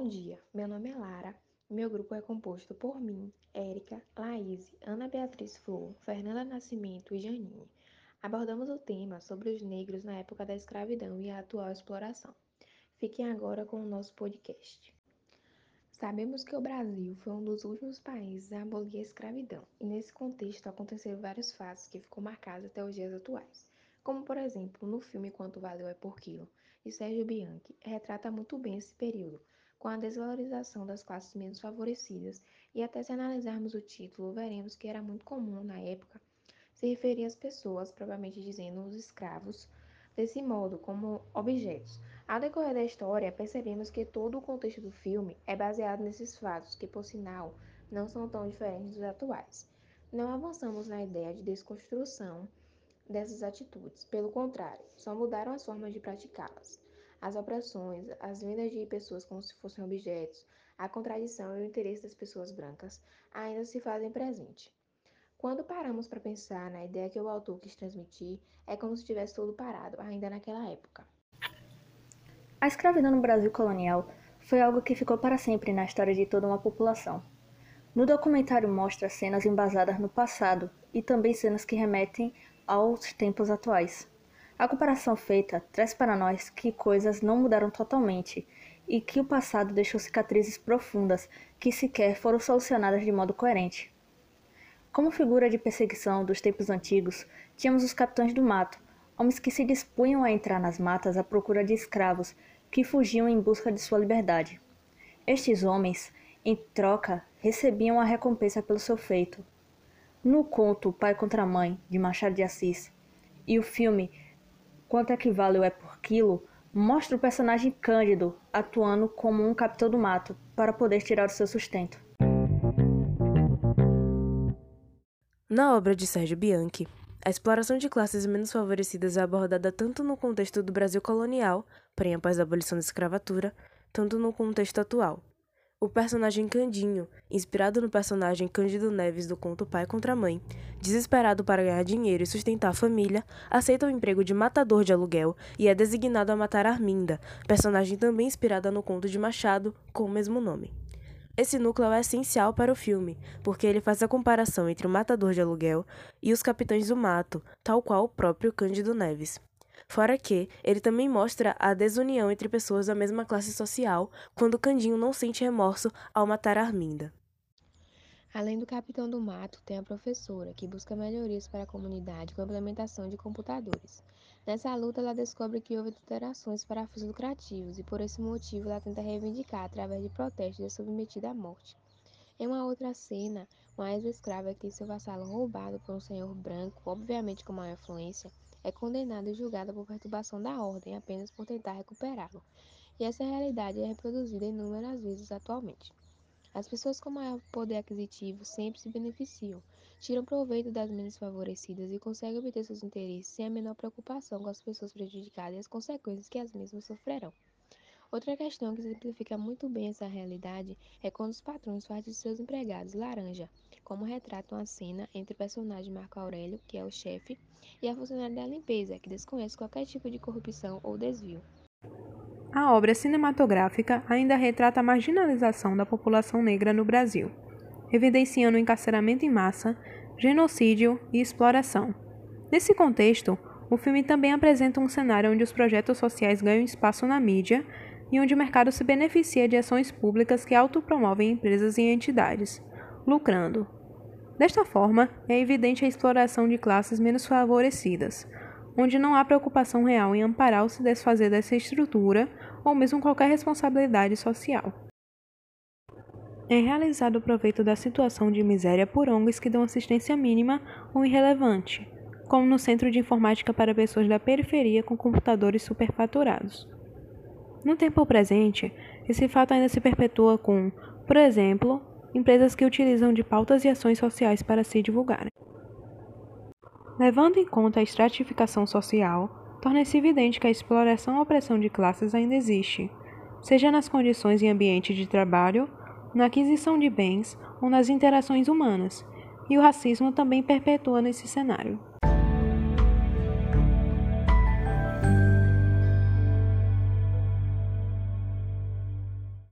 Bom dia, meu nome é Lara. Meu grupo é composto por mim, Érica, Laís, Ana Beatriz Flor, Fernanda Nascimento e Janine. Abordamos o tema sobre os negros na época da escravidão e a atual exploração. Fiquem agora com o nosso podcast. Sabemos que o Brasil foi um dos últimos países a abolir a escravidão, e nesse contexto aconteceram vários fatos que ficou marcados até os dias atuais. Como, por exemplo, no filme Quanto Valeu é por Quilo, de Sérgio Bianchi, retrata muito bem esse período, com a desvalorização das classes menos favorecidas, e até se analisarmos o título, veremos que era muito comum na época se referir às pessoas, propriamente dizendo os escravos, desse modo, como objetos. Ao decorrer da história, percebemos que todo o contexto do filme é baseado nesses fatos, que, por sinal, não são tão diferentes dos atuais. Não avançamos na ideia de desconstrução dessas atitudes, pelo contrário, só mudaram as formas de praticá-las. As opressões, as vendas de pessoas como se fossem objetos, a contradição e o interesse das pessoas brancas ainda se fazem presente. Quando paramos para pensar na ideia que o autor quis transmitir, é como se tivesse tudo parado, ainda naquela época. A escravidão no Brasil colonial foi algo que ficou para sempre na história de toda uma população. No documentário mostra cenas embasadas no passado e também cenas que remetem aos tempos atuais. A comparação feita traz para nós que coisas não mudaram totalmente e que o passado deixou cicatrizes profundas que sequer foram solucionadas de modo coerente. Como figura de perseguição dos tempos antigos, tínhamos os capitães do mato, homens que se dispunham a entrar nas matas à procura de escravos que fugiam em busca de sua liberdade. Estes homens, em troca, recebiam a recompensa pelo seu feito. No conto Pai contra Mãe, de Machado de Assis, e o filme Quanto é que vale é por quilo, mostra o personagem Cândido atuando como um capitão do mato para poder tirar o seu sustento. Na obra de Sérgio Bianchi, a exploração de classes menos favorecidas é abordada tanto no contexto do Brasil colonial, porém após a abolição da escravatura, tanto no contexto atual. O personagem Candinho, inspirado no personagem Cândido Neves do conto Pai contra Mãe, desesperado para ganhar dinheiro e sustentar a família, aceita o emprego de matador de aluguel e é designado a matar Arminda, personagem também inspirada no conto de Machado com o mesmo nome. Esse núcleo é essencial para o filme, porque ele faz a comparação entre o matador de aluguel e os capitães do mato, tal qual o próprio Cândido Neves. Fora que, ele também mostra a desunião entre pessoas da mesma classe social, quando Candinho não sente remorso ao matar Arminda. Além do capitão do mato, tem a professora, que busca melhorias para a comunidade com a implementação de computadores. Nessa luta, ela descobre que houve alterações para fins lucrativos e, por esse motivo, ela tenta reivindicar, através de protestos, é submetida à morte. Em uma outra cena, uma ex-escrava que tem seu vassalo roubado por um senhor branco, obviamente com maior influência, é condenada e julgada por perturbação da ordem apenas por tentar recuperá-lo. E essa realidade é reproduzida inúmeras vezes atualmente. As pessoas com maior poder aquisitivo sempre se beneficiam, tiram proveito das menos favorecidas e conseguem obter seus interesses sem a menor preocupação com as pessoas prejudicadas e as consequências que as mesmas sofrerão. Outra questão que simplifica muito bem essa realidade é quando os patrões fazem de seus empregados laranja, como retratam a cena entre o personagem Marco Aurélio, que é o chefe, e a funcionária da limpeza, que desconhece qualquer tipo de corrupção ou desvio. A obra cinematográfica ainda retrata a marginalização da população negra no Brasil, evidenciando o encarceramento em massa, genocídio e exploração. Nesse contexto, o filme também apresenta um cenário onde os projetos sociais ganham espaço na mídia e onde o mercado se beneficia de ações públicas que autopromovem empresas e entidades, lucrando. Desta forma, é evidente a exploração de classes menos favorecidas, onde não há preocupação real em amparar ou se desfazer dessa estrutura ou mesmo qualquer responsabilidade social. É realizado o proveito da situação de miséria por ONGs que dão assistência mínima ou irrelevante, como no Centro de Informática para Pessoas da Periferia com computadores superfaturados. No tempo presente, esse fato ainda se perpetua com, por exemplo, empresas que utilizam de pautas e ações sociais para se divulgarem. Levando em conta a estratificação social, torna-se evidente que a exploração ou opressão de classes ainda existe, seja nas condições e ambiente de trabalho, na aquisição de bens ou nas interações humanas, e o racismo também perpetua nesse cenário.